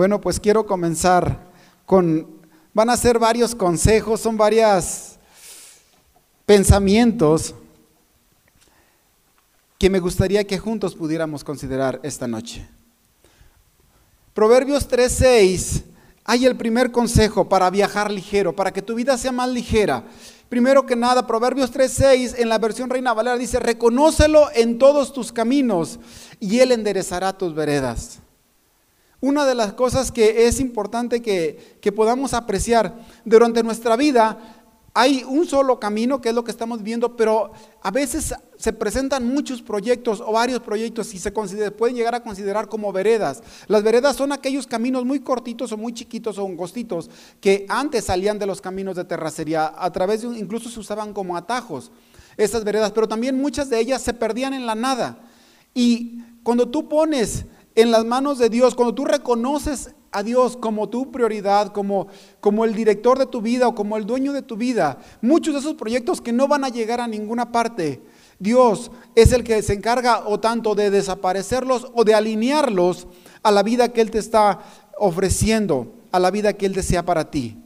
Bueno, pues quiero comenzar con, van a ser varios consejos, son varios pensamientos que me gustaría que juntos pudiéramos considerar esta noche. Proverbios 3:6, hay el primer consejo para viajar ligero, para que tu vida sea más ligera. Primero que nada, Proverbios 3:6 en la versión Reina Valera dice, reconócelo en todos tus caminos y Él enderezará tus veredas. Una de las cosas que es importante que, podamos apreciar durante nuestra vida, hay un solo camino que es lo que estamos viendo, pero a veces se presentan muchos proyectos o varios proyectos y se pueden llegar a considerar como veredas. Las veredas son aquellos caminos muy cortitos o muy chiquitos o angostitos que antes salían de los caminos de terracería, a través de, incluso se usaban como atajos esas veredas, pero también muchas de ellas se perdían en la nada. Y cuando tú pones en las manos de Dios, cuando tú reconoces a Dios como tu prioridad, como, como el director de tu vida o como el dueño de tu vida, muchos de esos proyectos que no van a llegar a ninguna parte, Dios es el que se encarga o tanto de desaparecerlos o de alinearlos a la vida que Él te está ofreciendo, a la vida que Él desea para ti.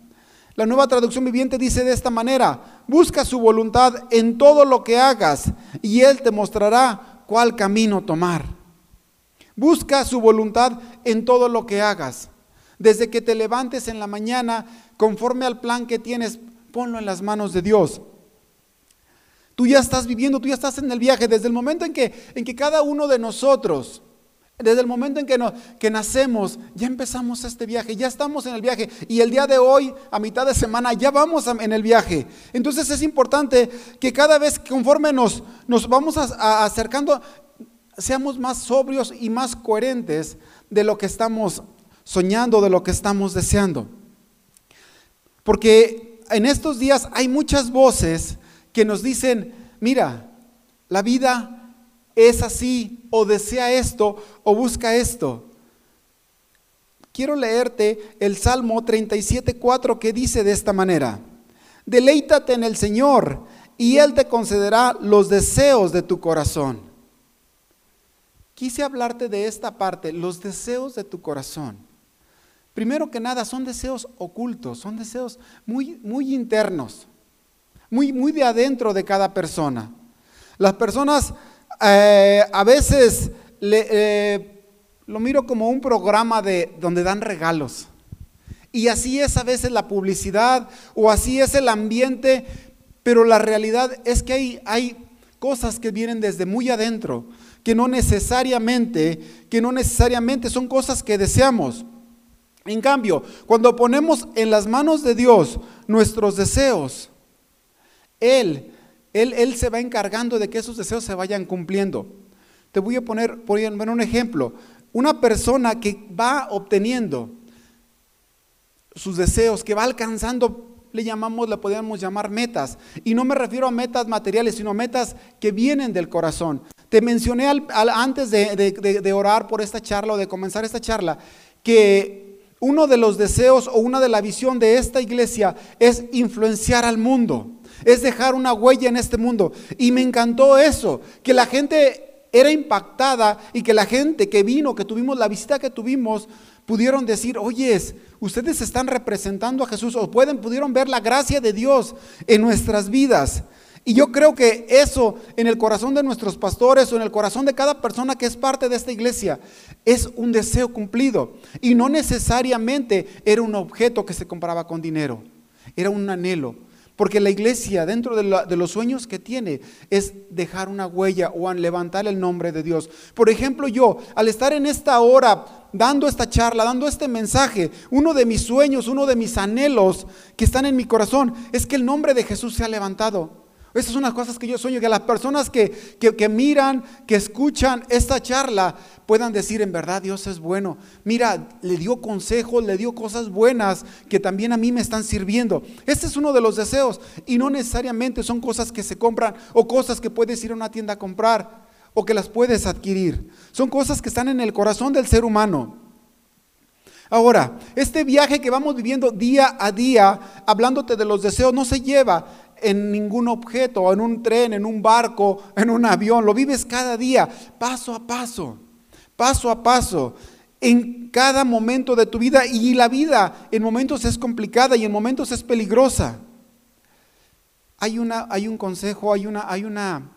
La nueva traducción viviente dice de esta manera, busca su voluntad en todo lo que hagas y Él te mostrará cuál camino tomar. Busca su voluntad en todo lo que hagas. Desde que te levantes en la mañana, conforme al plan que tienes, ponlo en las manos de Dios. Tú ya estás viviendo, tú ya estás en el viaje. Desde el momento en que, en que cada uno de nosotros, desde el momento en que, no, que nacemos, ya empezamos este viaje, ya estamos en el viaje. Y el día de hoy, a mitad de semana, ya vamos en el viaje. Entonces es importante que cada vez conforme nos, nos vamos acercando, seamos más sobrios y más coherentes de lo que estamos soñando, de lo que estamos deseando. Porque en estos días hay muchas voces que nos dicen, mira, la vida es así, o desea esto, o busca esto. Quiero leerte el Salmo 37.4 que dice de esta manera, deleítate en el Señor y Él te concederá los deseos de tu corazón quise hablarte de esta parte, los deseos de tu corazón. Primero que nada, son deseos ocultos, son deseos muy, muy internos, muy, muy de adentro de cada persona. Las personas eh, a veces eh, lo miro como un programa de, donde dan regalos. Y así es a veces la publicidad o así es el ambiente, pero la realidad es que hay, hay cosas que vienen desde muy adentro, que no necesariamente, que no necesariamente son cosas que deseamos. En cambio, cuando ponemos en las manos de Dios nuestros deseos, Él, Él, Él se va encargando de que esos deseos se vayan cumpliendo. Te voy a poner, por un ejemplo. Una persona que va obteniendo sus deseos, que va alcanzando le llamamos, le podríamos llamar metas. Y no me refiero a metas materiales, sino metas que vienen del corazón. Te mencioné antes de, orar por esta charla o de comenzar esta charla que uno de los deseos o una de la visión de esta iglesia es influenciar al mundo, es dejar una huella en este mundo. Y me encantó eso, que la gente era impactada y que la gente que vino, que tuvimos la visita que tuvimos, pudieron decir, oyes, ustedes están representando a Jesús o pueden, pudieron ver la gracia de Dios en nuestras vidas. Y yo creo que eso en el corazón de nuestros pastores o en el corazón de cada persona que es parte de esta iglesia es un deseo cumplido. Y no necesariamente era un objeto que se compraba con dinero, era un anhelo. Porque la iglesia, dentro de, los sueños que tiene, es dejar una huella o levantar el nombre de Dios. Por ejemplo, yo, al estar en esta hora dando esta charla, dando este mensaje, uno de mis sueños, uno de mis anhelos que están en mi corazón, es que el nombre de Jesús sea levantado. Estas son las cosas que yo sueño, que las personas que, que, miran, que escuchan esta charla, puedan decir, en verdad Dios es bueno. Mira, le dio consejos, le dio cosas buenas que también a mí me están sirviendo. Este es uno de los deseos y no necesariamente son cosas que se compran o cosas que puedes ir a una tienda a comprar o que las puedes adquirir. Son cosas que están en el corazón del ser humano. Ahora, este viaje que vamos viviendo día a día, hablándote de los deseos, no se lleva en ningún objeto, en un tren, en un barco, en un avión, lo vives cada día, paso a paso, paso a paso. en cada momento de tu vida y la vida en momentos es complicada y en momentos es peligrosa. Hay, una, hay un consejo, hay una, hay una,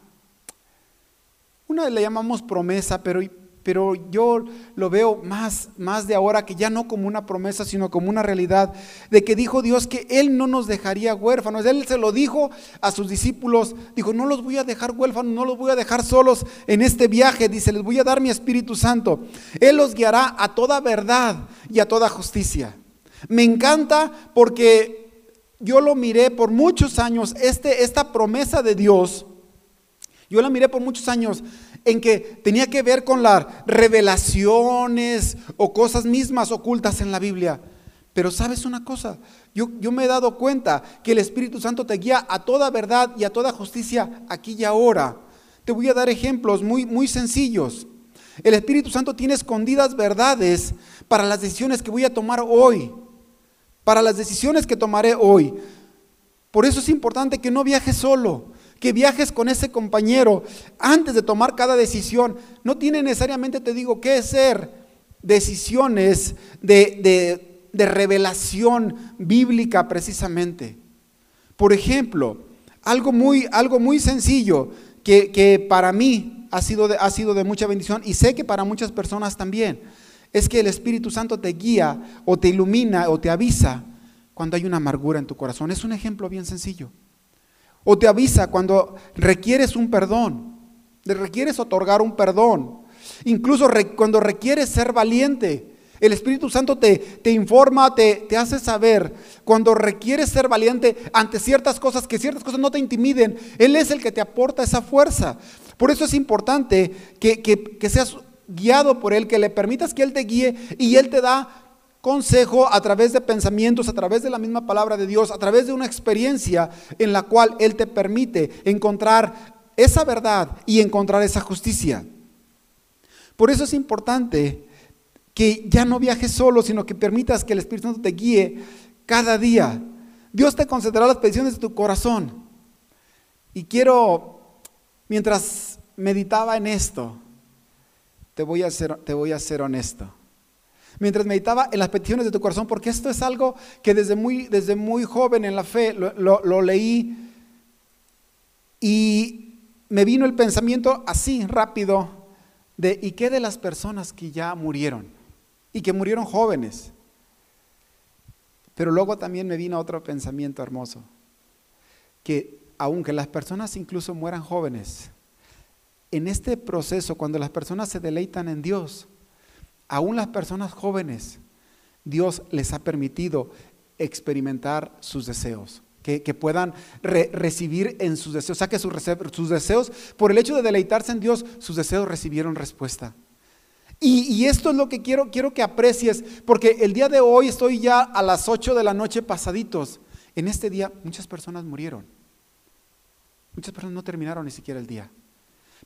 una le llamamos promesa, pero pero yo lo veo más, más de ahora que ya no como una promesa, sino como una realidad de que dijo Dios que Él no nos dejaría huérfanos. Él se lo dijo a sus discípulos, dijo, no los voy a dejar huérfanos, no los voy a dejar solos en este viaje, dice, les voy a dar mi Espíritu Santo. Él los guiará a toda verdad y a toda justicia. Me encanta porque yo lo miré por muchos años, este, esta promesa de Dios, yo la miré por muchos años en que tenía que ver con las revelaciones o cosas mismas ocultas en la Biblia. Pero sabes una cosa, yo, me he dado cuenta que el Espíritu Santo te guía a toda verdad y a toda justicia aquí y ahora. Te voy a dar ejemplos muy, muy sencillos. El Espíritu Santo tiene escondidas verdades para las decisiones que voy a tomar hoy, para las decisiones que tomaré hoy. Por eso es importante que no viajes solo que viajes con ese compañero antes de tomar cada decisión. No tiene necesariamente, te digo, que ser decisiones de, revelación bíblica precisamente. Por ejemplo, algo muy, algo muy sencillo que, para mí ha sido, de, ha sido de mucha bendición y sé que para muchas personas también, es que el Espíritu Santo te guía o te ilumina o te avisa cuando hay una amargura en tu corazón. Es un ejemplo bien sencillo. O te avisa cuando requieres un perdón, le requieres otorgar un perdón. Incluso cuando requieres ser valiente. El Espíritu Santo te, te informa, te, te, hace saber cuando requieres ser valiente ante ciertas cosas, que ciertas cosas no te intimiden. Él es el que te aporta esa fuerza. Por eso es importante que, que, que seas guiado por Él, que le permitas que Él te guíe y Él te da consejo a través de pensamientos, a través de la misma palabra de Dios, a través de una experiencia en la cual Él te permite encontrar esa verdad y encontrar esa justicia. Por eso es importante que ya no viajes solo, sino que permitas que el Espíritu Santo te guíe cada día. Dios te concederá las peticiones de tu corazón. Y quiero, mientras meditaba en esto, te voy a ser, te voy a ser honesto mientras meditaba en las peticiones de tu corazón, porque esto es algo que desde muy, desde muy joven en la fe lo, leí y me vino el pensamiento así rápido de ¿y qué de las personas que ya murieron? Y que murieron jóvenes. Pero luego también me vino otro pensamiento hermoso, que aunque las personas incluso mueran jóvenes, en este proceso, cuando las personas se deleitan en Dios, aún las personas jóvenes, Dios les ha permitido experimentar sus deseos. Que, puedan recibir en sus deseos, o sea que sus, sus, deseos, por el hecho de deleitarse en Dios, sus deseos recibieron respuesta. Y, esto es lo que quiero, quiero que aprecies, porque el día de hoy estoy ya a las 8 de la noche pasaditos. En este día muchas personas murieron. Muchas personas no terminaron ni siquiera el día.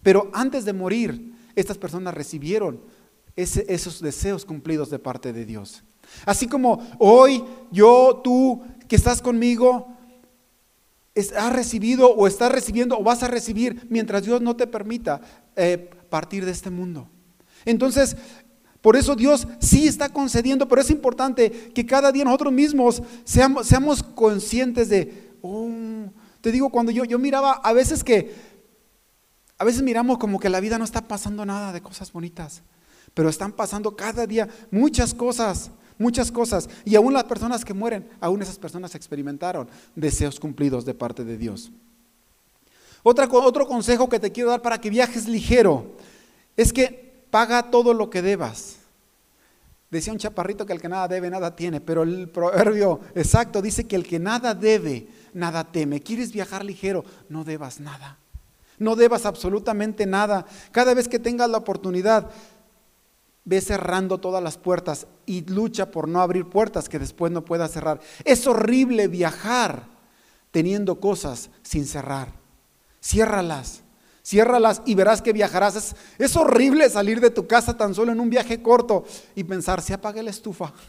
Pero antes de morir, estas personas recibieron esos deseos cumplidos de parte de Dios. Así como hoy yo, tú que estás conmigo, has recibido o estás recibiendo o vas a recibir mientras Dios no te permita eh, partir de este mundo. Entonces, por eso Dios sí está concediendo, pero es importante que cada día nosotros mismos seamos, seamos conscientes de, oh, te digo, cuando yo, yo miraba a veces que, a veces miramos como que la vida no está pasando nada de cosas bonitas. Pero están pasando cada día muchas cosas, muchas cosas. Y aún las personas que mueren, aún esas personas experimentaron deseos cumplidos de parte de Dios. Otro consejo que te quiero dar para que viajes ligero es que paga todo lo que debas. Decía un chaparrito que el que nada debe, nada tiene, pero el proverbio exacto dice que el que nada debe, nada teme. ¿Quieres viajar ligero? No debas nada. No debas absolutamente nada. Cada vez que tengas la oportunidad, ve cerrando todas las puertas y lucha por no abrir puertas que después no pueda cerrar. Es horrible viajar teniendo cosas sin cerrar. Ciérralas, ciérralas y verás que viajarás. Es, horrible salir de tu casa tan solo en un viaje corto y pensar, si apague la estufa.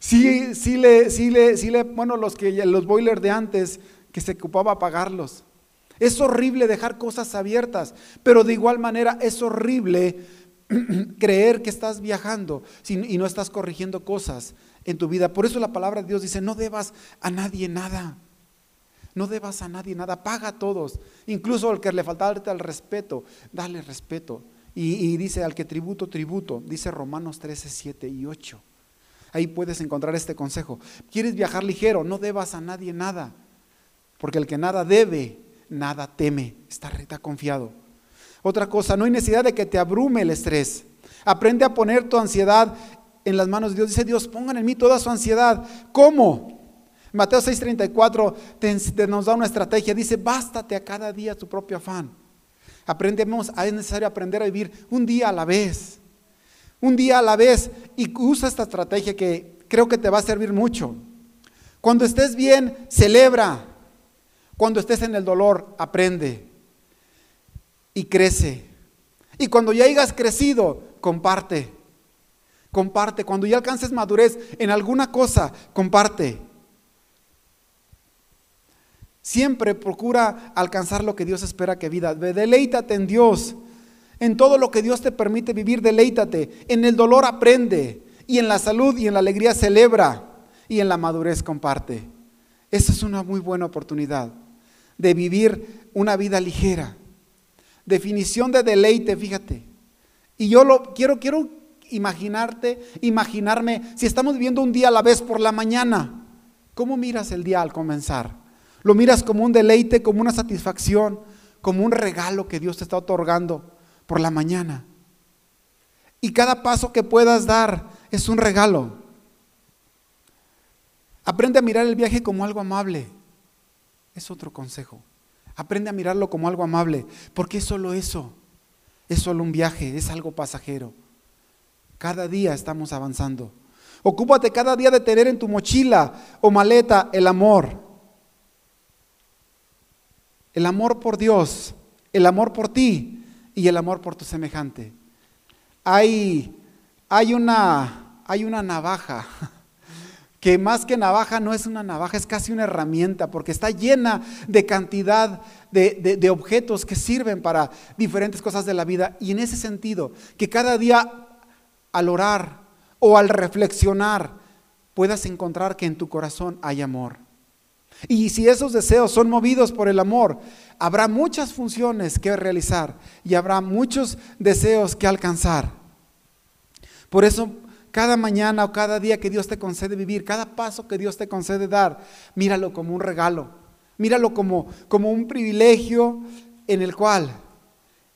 Sí, sí le, sí le, sí le, bueno, los que los boilers de antes que se ocupaba apagarlos. Es horrible dejar cosas abiertas, pero de igual manera es horrible creer que estás viajando y no estás corrigiendo cosas en tu vida. Por eso la palabra de Dios dice, no debas a nadie nada. No debas a nadie nada, paga a todos. Incluso al que le falta el respeto, dale respeto. Y, dice al que tributo, tributo. Dice Romanos 13, 7 y 8. Ahí puedes encontrar este consejo. ¿Quieres viajar ligero? No debas a nadie nada. Porque el que nada debe, nada teme. Está, está confiado. Otra cosa, no hay necesidad de que te abrume el estrés. Aprende a poner tu ansiedad en las manos de Dios. Dice Dios, pongan en mí toda su ansiedad. ¿Cómo? Mateo 6:34 nos da una estrategia. Dice, bástate a cada día tu propio afán. Aprendemos, es necesario aprender a vivir un día a la vez. Un día a la vez. Y usa esta estrategia que creo que te va a servir mucho. Cuando estés bien, celebra. Cuando estés en el dolor, aprende. Y crece. Y cuando ya hayas crecido, comparte. Comparte. Cuando ya alcances madurez en alguna cosa, comparte. Siempre procura alcanzar lo que Dios espera que vida. Deleítate en Dios. En todo lo que Dios te permite vivir, deleítate. En el dolor aprende. Y en la salud y en la alegría celebra. Y en la madurez comparte. Esa es una muy buena oportunidad de vivir una vida ligera. Definición de deleite, fíjate. Y yo lo quiero, quiero imaginarte, imaginarme, si estamos viviendo un día a la vez por la mañana, ¿cómo miras el día al comenzar? Lo miras como un deleite, como una satisfacción, como un regalo que Dios te está otorgando por la mañana. Y cada paso que puedas dar es un regalo. Aprende a mirar el viaje como algo amable. Es otro consejo. Aprende a mirarlo como algo amable, porque es solo eso. Es solo un viaje, es algo pasajero. Cada día estamos avanzando. Ocúpate cada día de tener en tu mochila o maleta el amor, el amor por Dios, el amor por ti y el amor por tu semejante. Hay, hay, una, hay una navaja que más que navaja no es una navaja, es casi una herramienta, porque está llena de cantidad de, de, objetos que sirven para diferentes cosas de la vida. Y en ese sentido, que cada día al orar o al reflexionar puedas encontrar que en tu corazón hay amor. Y si esos deseos son movidos por el amor, habrá muchas funciones que realizar y habrá muchos deseos que alcanzar. Por eso, cada mañana o cada día que Dios te concede vivir, cada paso que Dios te concede dar, míralo como un regalo, míralo como, como un privilegio en el cual,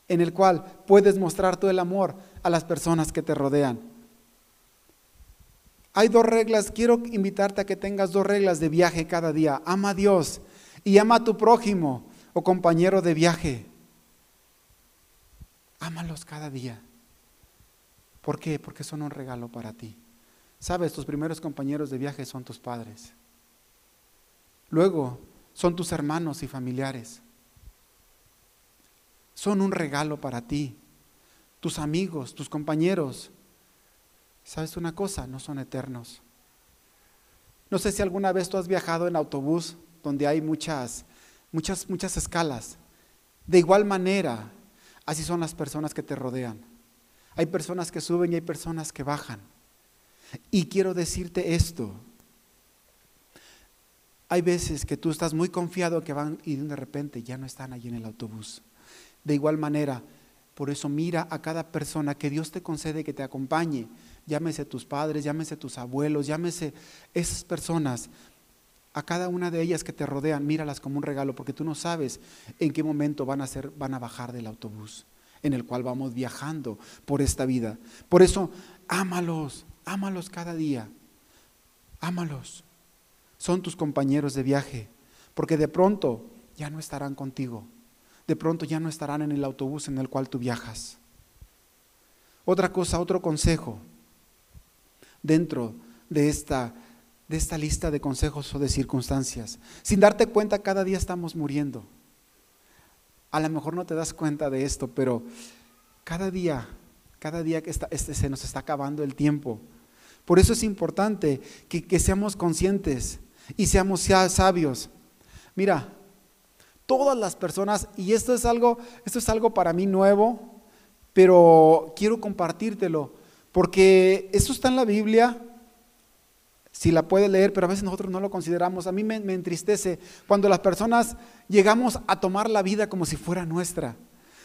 en el cual puedes mostrar todo el amor a las personas que te rodean. Hay dos reglas, quiero invitarte a que tengas dos reglas de viaje cada día. Ama a Dios y ama a tu prójimo o compañero de viaje. Ámalos cada día. ¿Por qué? Porque son un regalo para ti. Sabes, tus primeros compañeros de viaje son tus padres. Luego son tus hermanos y familiares. Son un regalo para ti. Tus amigos, tus compañeros, ¿Sabes una cosa? No son eternos. No sé si alguna vez tú has viajado en autobús donde hay muchas, muchas, muchas escalas. De igual manera, así son las personas que te rodean. Hay personas que suben y hay personas que bajan. Y quiero decirte esto. Hay veces que tú estás muy confiado que van y de repente ya no están allí en el autobús. De igual manera, por eso mira a cada persona que Dios te concede que te acompañe llámese tus padres, llámese tus abuelos, llámese esas personas, a cada una de ellas que te rodean, míralas como un regalo, porque tú no sabes en qué momento van a, ser, van a bajar del autobús en el cual vamos viajando por esta vida. Por eso, ámalos, ámalos cada día, ámalos. Son tus compañeros de viaje, porque de pronto ya no estarán contigo, de pronto ya no estarán en el autobús en el cual tú viajas. Otra cosa, otro consejo, dentro de esta, de esta lista de consejos o de circunstancias. Sin darte cuenta, cada día estamos muriendo. A lo mejor no te das cuenta de esto, pero cada día, cada día que está, este, se nos está acabando el tiempo. Por eso es importante que, seamos conscientes y seamos sabios. Mira, todas las personas, y esto es algo, esto es algo para mí nuevo, pero quiero compartírtelo, porque eso está en la Biblia, si la puedes leer, pero a veces nosotros no lo consideramos. A mí me, me, entristece cuando las personas llegamos a tomar la vida como si fuera nuestra.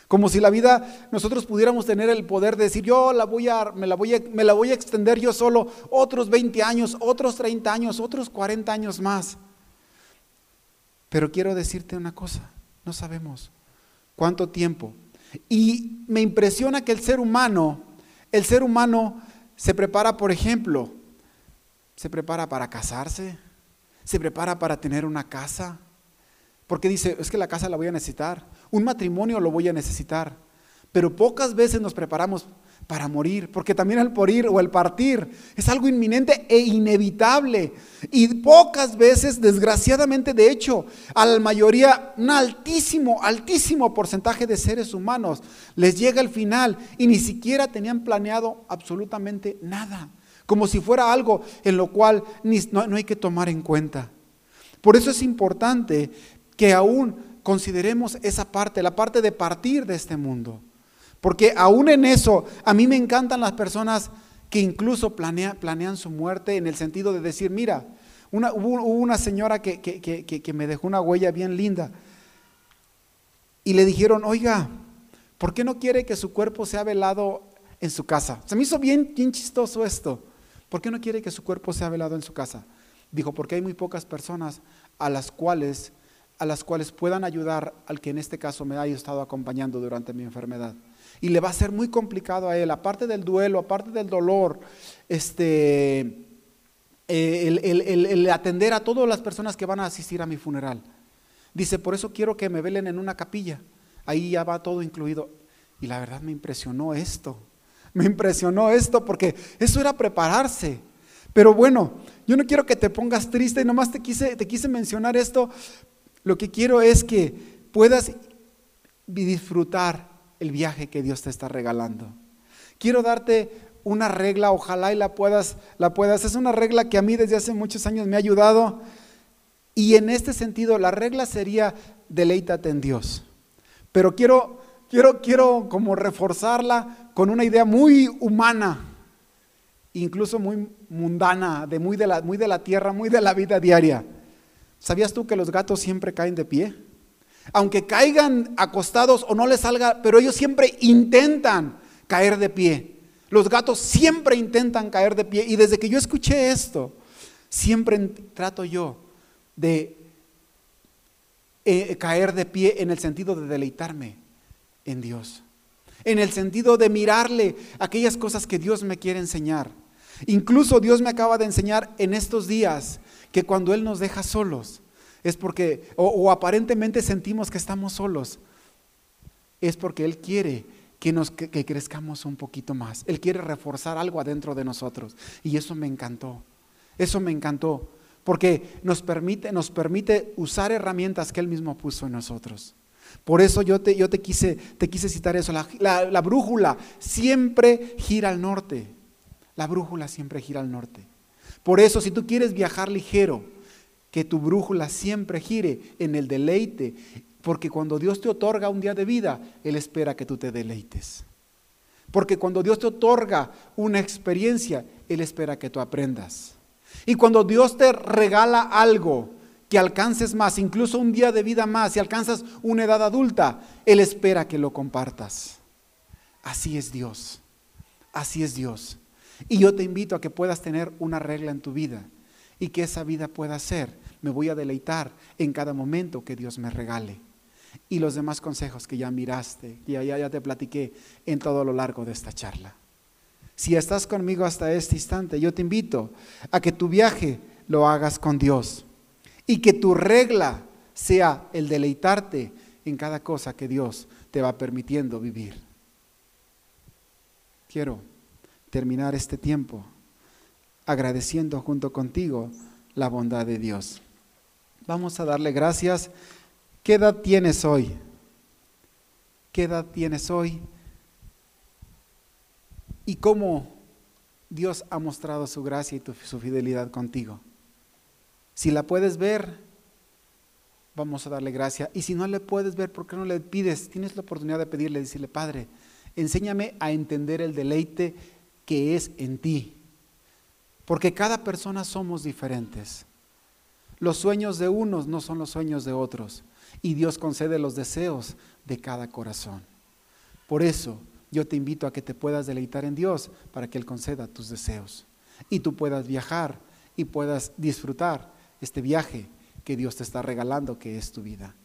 Como si la vida nosotros pudiéramos tener el poder de decir, yo la voy a, me, la voy a, me la voy a extender yo solo otros 20 años, otros 30 años, otros 40 años más. Pero quiero decirte una cosa, no sabemos cuánto tiempo. Y me impresiona que el ser humano, el ser humano se prepara, por ejemplo, se prepara para casarse, se prepara para tener una casa, porque dice, es que la casa la voy a necesitar, un matrimonio lo voy a necesitar, pero pocas veces nos preparamos para morir, porque también el morir o el partir es algo inminente e inevitable. Y pocas veces, desgraciadamente, de hecho, a la mayoría, un altísimo, altísimo porcentaje de seres humanos les llega el final y ni siquiera tenían planeado absolutamente nada, como si fuera algo en lo cual no, hay que tomar en cuenta. Por eso es importante que aún consideremos esa parte, la parte de partir de este mundo. Porque aún en eso, a mí me encantan las personas que incluso planean su muerte en el sentido de decir, mira, hubo, una señora que, me dejó una huella bien linda y le dijeron, oiga, ¿por qué no quiere que su cuerpo sea velado en su casa? Se me hizo bien chistoso esto. ¿Por qué no quiere que su cuerpo sea velado en su casa? Dijo, porque hay muy pocas personas a las cuales a las cuales puedan ayudar al que en este caso me haya estado acompañando durante mi enfermedad y le va a ser muy complicado a él, aparte del duelo, aparte del dolor, este, eh, el, atender a todas las personas que van a asistir a mi funeral. Dice, por eso quiero que me velen en una capilla, ahí ya va todo incluido. Y la verdad me impresionó esto, me impresionó esto porque eso era prepararse. Pero bueno, yo no quiero que te pongas triste y nomás te quise, te quise mencionar esto. Lo que quiero es que puedas disfrutar el viaje que Dios te está regalando. Quiero darte una regla, ojalá y la puedas, la puedas. Es una regla que a mí desde hace muchos años me ha ayudado. Y en este sentido, la regla sería deleítate en Dios. Pero quiero, quiero, quiero como reforzarla con una idea muy humana, incluso muy mundana, de muy de la, muy de la tierra, muy de la vida diaria. ¿Sabías tú que los gatos siempre caen de pie? Aunque caigan acostados o no les salga, pero ellos siempre intentan caer de pie. Los gatos siempre intentan caer de pie. Y desde que yo escuché esto, siempre trato yo de eh, caer de pie en el sentido de deleitarme en Dios. En el sentido de mirarle aquellas cosas que Dios me quiere enseñar. Incluso Dios me acaba de enseñar en estos días que cuando Él nos deja solos, es porque, o, aparentemente sentimos que estamos solos, es porque Él quiere que, nos, que, crezcamos un poquito más. Él quiere reforzar algo adentro de nosotros. Y eso me encantó. Eso me encantó. Porque nos permite, nos permite usar herramientas que Él mismo puso en nosotros. Por eso yo te, yo te, quise, te quise citar eso. La, la brújula siempre gira al norte. La brújula siempre gira al norte. Por eso, si tú quieres viajar ligero, que tu brújula siempre gire en el deleite, porque cuando Dios te otorga un día de vida, Él espera que tú te deleites. Porque cuando Dios te otorga una experiencia, Él espera que tú aprendas. Y cuando Dios te regala algo, que alcances más, incluso un día de vida más, si alcanzas una edad adulta, Él espera que lo compartas. Así es Dios. Así es Dios. Y yo te invito a que puedas tener una regla en tu vida y que esa vida pueda ser me voy a deleitar en cada momento que Dios me regale. Y los demás consejos que ya miraste, que ya, ya te platiqué en todo lo largo de esta charla. Si estás conmigo hasta este instante, yo te invito a que tu viaje lo hagas con Dios y que tu regla sea el deleitarte en cada cosa que Dios te va permitiendo vivir. Quiero terminar este tiempo agradeciendo junto contigo la bondad de Dios. Vamos a darle gracias. ¿Qué edad tienes hoy? ¿Qué edad tienes hoy? ¿Y cómo Dios ha mostrado su gracia y su fidelidad contigo? Si la puedes ver, vamos a darle gracia. Y si no le puedes ver, ¿por qué no le pides? Tienes la oportunidad de pedirle, decirle, Padre, Enséñame a entender el deleite que es en ti. Porque cada persona somos diferentes. Los sueños de unos no son los sueños de otros. Y Dios concede los deseos de cada corazón. Por eso yo te invito a que te puedas deleitar en Dios para que Él conceda tus deseos. Y tú puedas viajar y puedas disfrutar este viaje que Dios te está regalando, que es tu vida.